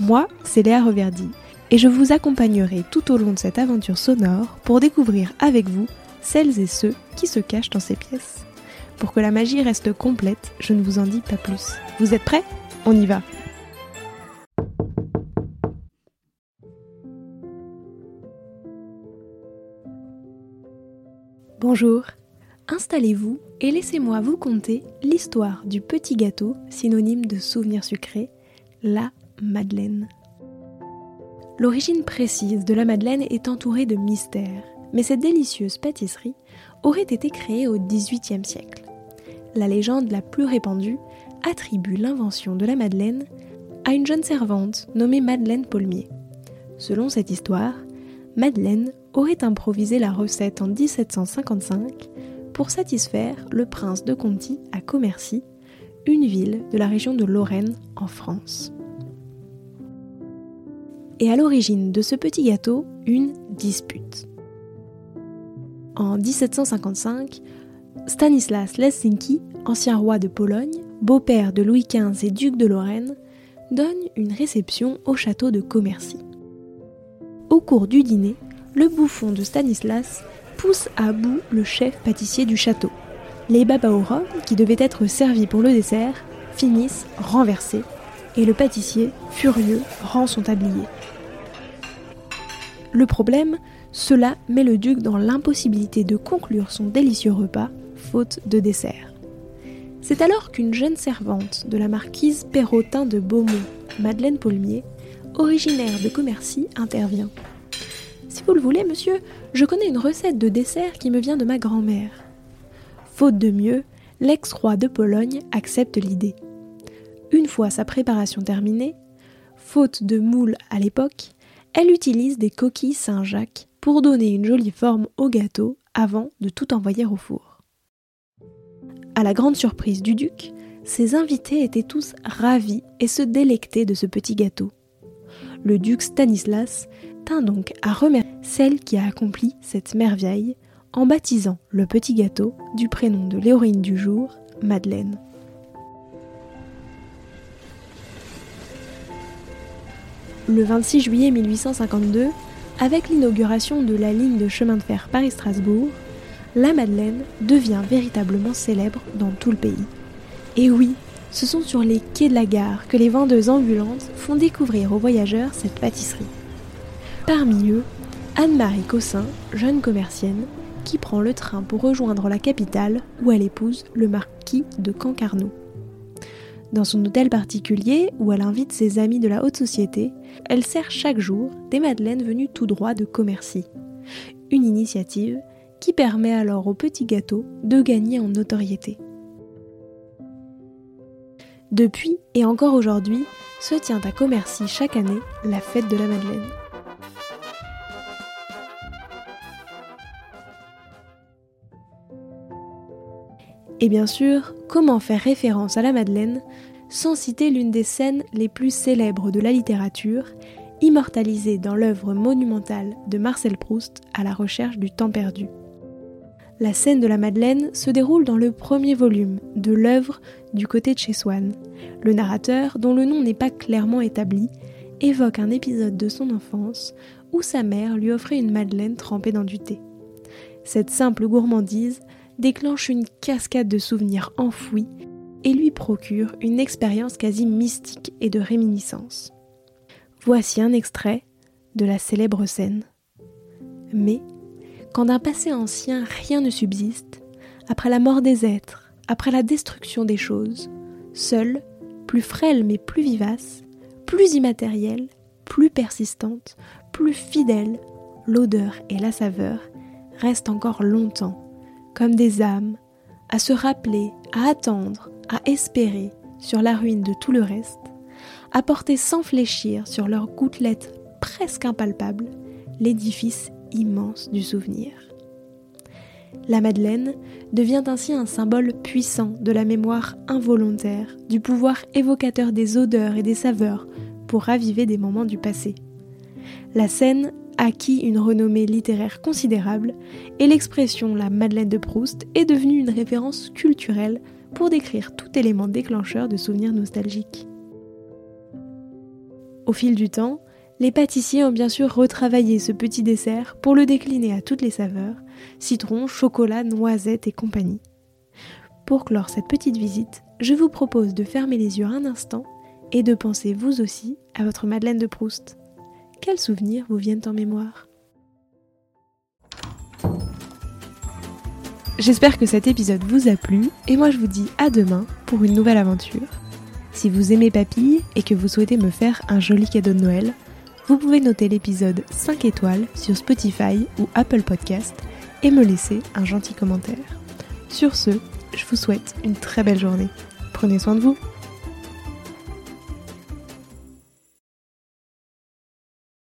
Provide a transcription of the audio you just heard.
Moi, c'est Léa Reverdy, et je vous accompagnerai tout au long de cette aventure sonore pour découvrir avec vous celles et ceux qui se cachent dans ces pièces. Pour que la magie reste complète, je ne vous en dis pas plus. Vous êtes prêts? On y va Bonjour, installez-vous et laissez-moi vous conter l'histoire du petit gâteau, synonyme de souvenir sucré, la Madeleine. L'origine précise de la Madeleine est entourée de mystères, mais cette délicieuse pâtisserie aurait été créée au XVIIIe siècle. La légende la plus répandue attribue l'invention de la Madeleine à une jeune servante nommée Madeleine Paulmier. Selon cette histoire, Madeleine aurait improvisé la recette en 1755 pour satisfaire le prince de Conti à Commercy, une ville de la région de Lorraine en France et à l'origine de ce petit gâteau une dispute. En 1755, Stanislas Leszczynski, ancien roi de Pologne, beau-père de Louis XV et duc de Lorraine, donne une réception au château de Commercy. Au cours du dîner, le bouffon de Stanislas pousse à bout le chef pâtissier du château. Les rhum, qui devaient être servis pour le dessert, finissent renversés et le pâtissier, furieux, rend son tablier. Le problème, cela met le duc dans l'impossibilité de conclure son délicieux repas, faute de dessert. C'est alors qu'une jeune servante de la marquise Perrotin de Beaumont, Madeleine Paulmier, originaire de Commercy, intervient. Si vous le voulez, monsieur, je connais une recette de dessert qui me vient de ma grand-mère. Faute de mieux, l'ex-roi de Pologne accepte l'idée. Une fois sa préparation terminée, faute de moule à l'époque, elle utilise des coquilles Saint-Jacques pour donner une jolie forme au gâteau avant de tout envoyer au four. À la grande surprise du duc, ses invités étaient tous ravis et se délectaient de ce petit gâteau. Le duc Stanislas tint donc à remercier celle qui a accompli cette merveille en baptisant le petit gâteau du prénom de l'héroïne du jour, Madeleine. Le 26 juillet 1852, avec l'inauguration de la ligne de chemin de fer Paris-Strasbourg, la Madeleine devient véritablement célèbre dans tout le pays. Et oui, ce sont sur les quais de la gare que les vendeuses ambulantes font découvrir aux voyageurs cette pâtisserie. Parmi eux, Anne-Marie Cossin, jeune commercienne, qui prend le train pour rejoindre la capitale où elle épouse le marquis de Cancarneau. Dans son hôtel particulier, où elle invite ses amis de la haute société, elle sert chaque jour des madeleines venues tout droit de Commercy. Une initiative qui permet alors au petit gâteau de gagner en notoriété. Depuis et encore aujourd'hui, se tient à Commercy chaque année la fête de la Madeleine. Et bien sûr, comment faire référence à la Madeleine sans citer l'une des scènes les plus célèbres de la littérature, immortalisée dans l'œuvre monumentale de Marcel Proust à la recherche du temps perdu. La scène de la Madeleine se déroule dans le premier volume de l'œuvre du côté de chez Swann. Le narrateur, dont le nom n'est pas clairement établi, évoque un épisode de son enfance où sa mère lui offrait une madeleine trempée dans du thé. Cette simple gourmandise déclenche une cascade de souvenirs enfouis et lui procure une expérience quasi mystique et de réminiscence. Voici un extrait de la célèbre scène. Mais, quand d'un passé ancien rien ne subsiste, après la mort des êtres, après la destruction des choses, seule, plus frêle mais plus vivace, plus immatérielle, plus persistante, plus fidèle, l'odeur et la saveur restent encore longtemps comme des âmes, à se rappeler, à attendre, à espérer sur la ruine de tout le reste, apporter sans fléchir sur leurs gouttelettes presque impalpables l'édifice immense du souvenir. La Madeleine devient ainsi un symbole puissant de la mémoire involontaire, du pouvoir évocateur des odeurs et des saveurs pour raviver des moments du passé. La scène acquis une renommée littéraire considérable et l'expression la Madeleine de Proust est devenue une référence culturelle pour décrire tout élément déclencheur de souvenirs nostalgiques. Au fil du temps, les pâtissiers ont bien sûr retravaillé ce petit dessert pour le décliner à toutes les saveurs, citron, chocolat, noisettes et compagnie. Pour clore cette petite visite, je vous propose de fermer les yeux un instant et de penser vous aussi à votre Madeleine de Proust. Quels souvenirs vous viennent en mémoire? J'espère que cet épisode vous a plu et moi je vous dis à demain pour une nouvelle aventure. Si vous aimez Papille et que vous souhaitez me faire un joli cadeau de Noël, vous pouvez noter l'épisode 5 étoiles sur Spotify ou Apple Podcast et me laisser un gentil commentaire. Sur ce, je vous souhaite une très belle journée. Prenez soin de vous.